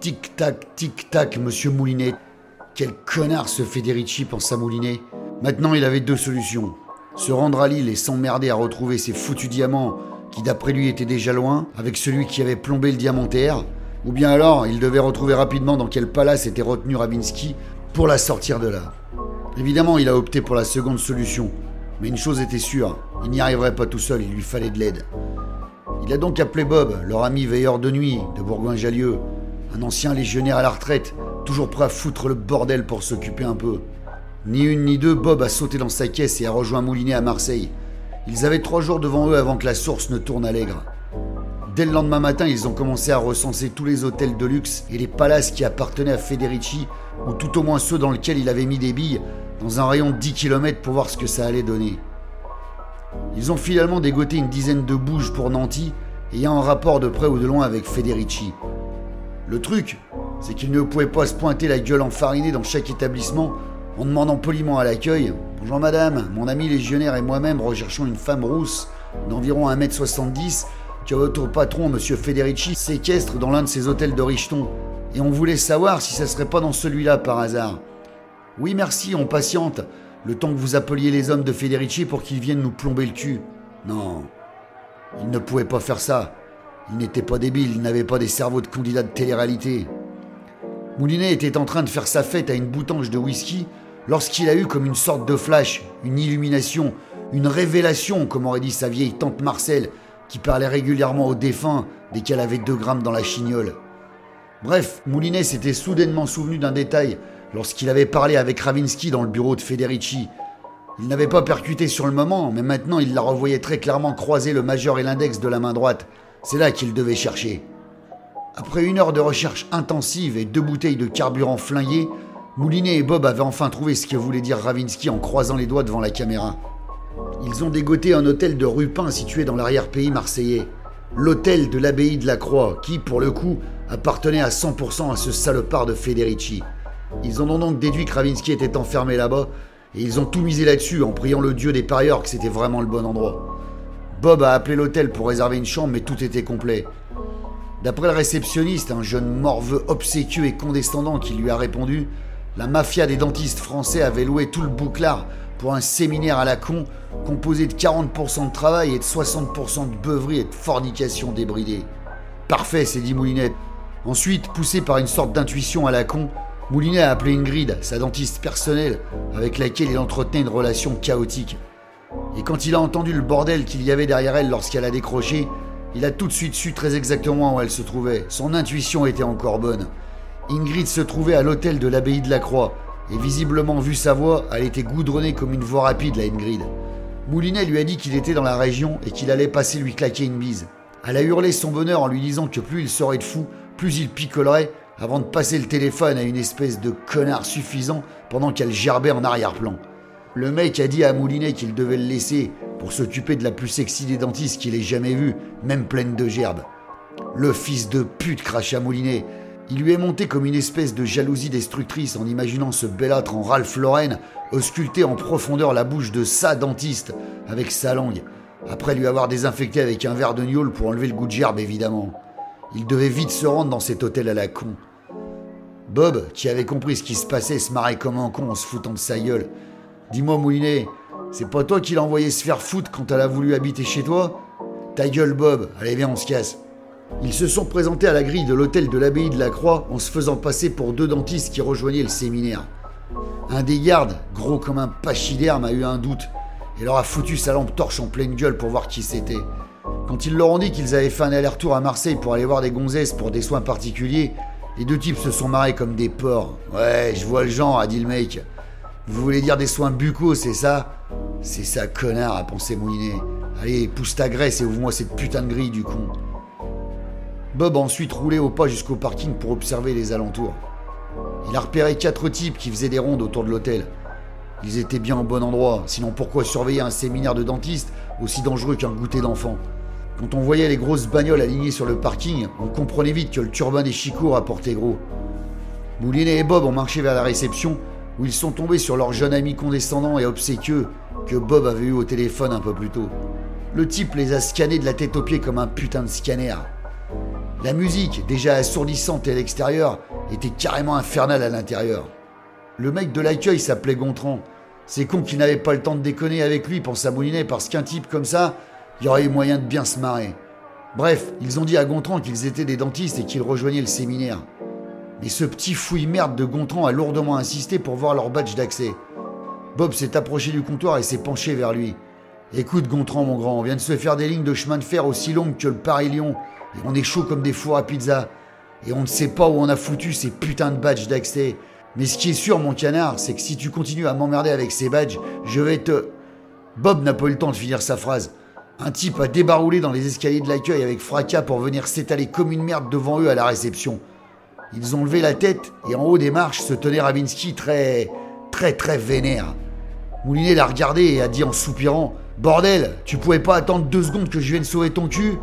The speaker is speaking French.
Tic-tac, tic-tac, monsieur Moulinet. Quel connard ce Federici, pensa Moulinet. Maintenant, il avait deux solutions. Se rendre à Lille et s'emmerder à retrouver ses foutus diamants qui d'après lui étaient déjà loin, avec celui qui avait plombé le diamantaire, ou bien alors il devait retrouver rapidement dans quel palace était retenu Ravinsky pour la sortir de là. Évidemment, il a opté pour la seconde solution, mais une chose était sûre, il n'y arriverait pas tout seul, il lui fallait de l'aide. Il a donc appelé Bob, leur ami veilleur de nuit de Bourgoin-Jallieu, un ancien légionnaire à la retraite, toujours prêt à foutre le bordel pour s'occuper un peu. Ni une ni deux, Bob a sauté dans sa caisse et a rejoint Moulinet à Marseille. Ils avaient trois jours devant eux avant que la source ne tourne à l'aigre. Dès le lendemain matin, ils ont commencé à recenser tous les hôtels de luxe et les palaces qui appartenaient à Federici, ou tout au moins ceux dans lesquels il avait mis des billes, dans un rayon de 10 km pour voir ce que ça allait donner. Ils ont finalement dégoté une dizaine de bouges pour Nanty, ayant un rapport de près ou de loin avec Federici. Le truc, c'est qu'ils ne pouvaient pas se pointer la gueule enfarinée dans chaque établissement en demandant poliment à l'accueil Bonjour madame, mon ami légionnaire et moi-même recherchons une femme rousse d'environ 1m70 que votre patron, monsieur Federici, séquestre dans l'un de ses hôtels de Richton. Et on voulait savoir si ça serait pas dans celui-là par hasard. Oui, merci, on patiente. Le temps que vous appeliez les hommes de Federici pour qu'ils viennent nous plomber le cul. Non, ils ne pouvaient pas faire ça. Ils n'étaient pas débiles, ils n'avaient pas des cerveaux de candidats de télé-réalité. Moulinet était en train de faire sa fête à une boutange de whisky lorsqu'il a eu comme une sorte de flash, une illumination, une révélation, comme aurait dit sa vieille tante Marcel, qui parlait régulièrement aux défunts dès qu'elle avait deux grammes dans la chignole. Bref, Moulinet s'était soudainement souvenu d'un détail lorsqu'il avait parlé avec Ravinsky dans le bureau de Federici. Il n'avait pas percuté sur le moment, mais maintenant il la revoyait très clairement croiser le majeur et l'index de la main droite. C'est là qu'il devait chercher. Après une heure de recherche intensive et deux bouteilles de carburant flinguées, Moulinet et Bob avaient enfin trouvé ce que voulait dire Ravinsky en croisant les doigts devant la caméra. Ils ont dégoté un hôtel de Rupin situé dans l'arrière-pays marseillais. L'hôtel de l'abbaye de la Croix, qui, pour le coup, appartenait à 100% à ce salopard de Federici. Ils en ont donc déduit que Ravinsky était enfermé là-bas, et ils ont tout misé là-dessus en priant le dieu des parieurs que c'était vraiment le bon endroit. Bob a appelé l'hôtel pour réserver une chambre, mais tout était complet. D'après le réceptionniste, un jeune morveux obséquieux et condescendant qui lui a répondu, la mafia des dentistes français avait loué tout le bouclard pour un séminaire à la con composé de 40% de travail et de 60% de beuverie et de fornication débridée. Parfait, s'est dit Moulinet. Ensuite, poussé par une sorte d'intuition à la con, Moulinet a appelé Ingrid, sa dentiste personnelle, avec laquelle il entretenait une relation chaotique. Et quand il a entendu le bordel qu'il y avait derrière elle lorsqu'elle a décroché, il a tout de suite su très exactement où elle se trouvait. Son intuition était encore bonne. Ingrid se trouvait à l'hôtel de l'abbaye de la Croix, et visiblement vu sa voix, elle était goudronnée comme une voix rapide, la Ingrid. Moulinet lui a dit qu'il était dans la région et qu'il allait passer lui claquer une bise. Elle a hurlé son bonheur en lui disant que plus il serait de fou, plus il picolerait, avant de passer le téléphone à une espèce de connard suffisant pendant qu'elle gerbait en arrière-plan. Le mec a dit à Moulinet qu'il devait le laisser pour s'occuper de la plus sexy des dentistes qu'il ait jamais vue, même pleine de gerbes. Le fils de pute cracha Moulinet. Il lui est monté comme une espèce de jalousie destructrice en imaginant ce belâtre en Ralph Lauren ausculter en profondeur la bouche de sa dentiste avec sa langue, après lui avoir désinfecté avec un verre de gnôle pour enlever le goût de gerbe évidemment. Il devait vite se rendre dans cet hôtel à la con. Bob, qui avait compris ce qui se passait, se marrait comme un con en se foutant de sa gueule. Dis-moi, Moulinet, c'est pas toi qui l'as envoyé se faire foutre quand elle a voulu habiter chez toi? Ta gueule, Bob. Allez, viens, on se casse. Ils se sont présentés à la grille de l'hôtel de l'abbaye de la Croix en se faisant passer pour deux dentistes qui rejoignaient le séminaire. Un des gardes, gros comme un pachyderme, a eu un doute et leur a foutu sa lampe torche en pleine gueule pour voir qui c'était. Quand ils leur ont dit qu'ils avaient fait un aller-retour à Marseille pour aller voir des gonzesses pour des soins particuliers, les deux types se sont marrés comme des porcs. Ouais, je vois le genre, a dit le mec. Vous voulez dire des soins buccaux, c'est ça? C'est ça, connard, a pensé Moulinet. Allez, pousse ta graisse et ouvre-moi cette putain de grille du con. Bob a ensuite roulé au pas jusqu'au parking pour observer les alentours. Il a repéré quatre types qui faisaient des rondes autour de l'hôtel. Ils étaient bien au bon endroit, sinon pourquoi surveiller un séminaire de dentistes aussi dangereux qu'un goûter d'enfant? Quand on voyait les grosses bagnoles alignées sur le parking, on comprenait vite que le turbin des chicots rapportait gros. Moulinet et Bob ont marché vers la réception où ils sont tombés sur leur jeune ami condescendant et obséquieux que Bob avait eu au téléphone un peu plus tôt. Le type les a scannés de la tête aux pieds comme un putain de scanner. La musique, déjà assourdissante à l'extérieur, était carrément infernale à l'intérieur. Le mec de l'accueil s'appelait Gontran. C'est con qu'il n'avait pas le temps de déconner avec lui, pensa Moulinet, parce qu'un type comme ça, il y aurait eu moyen de bien se marrer. Bref, ils ont dit à Gontran qu'ils étaient des dentistes et qu'ils rejoignaient le séminaire. Mais ce petit fouille merde de Gontran a lourdement insisté pour voir leur badge d'accès. Bob s'est approché du comptoir et s'est penché vers lui. Écoute, Gontran, mon grand, on vient de se faire des lignes de chemin de fer aussi longues que le Paris-Lyon, et on est chaud comme des fours à pizza. Et on ne sait pas où on a foutu ces putains de badges d'accès. Mais ce qui est sûr, mon canard, c'est que si tu continues à m'emmerder avec ces badges, je vais te. Bob n'a pas eu le temps de finir sa phrase. Un type a débaroulé dans les escaliers de l'accueil avec fracas pour venir s'étaler comme une merde devant eux à la réception. Ils ont levé la tête et en haut des marches se tenait Ravinsky très, très, très vénère. Moulinet l'a regardé et a dit en soupirant Bordel, tu pouvais pas attendre deux secondes que je vienne sauver ton cul?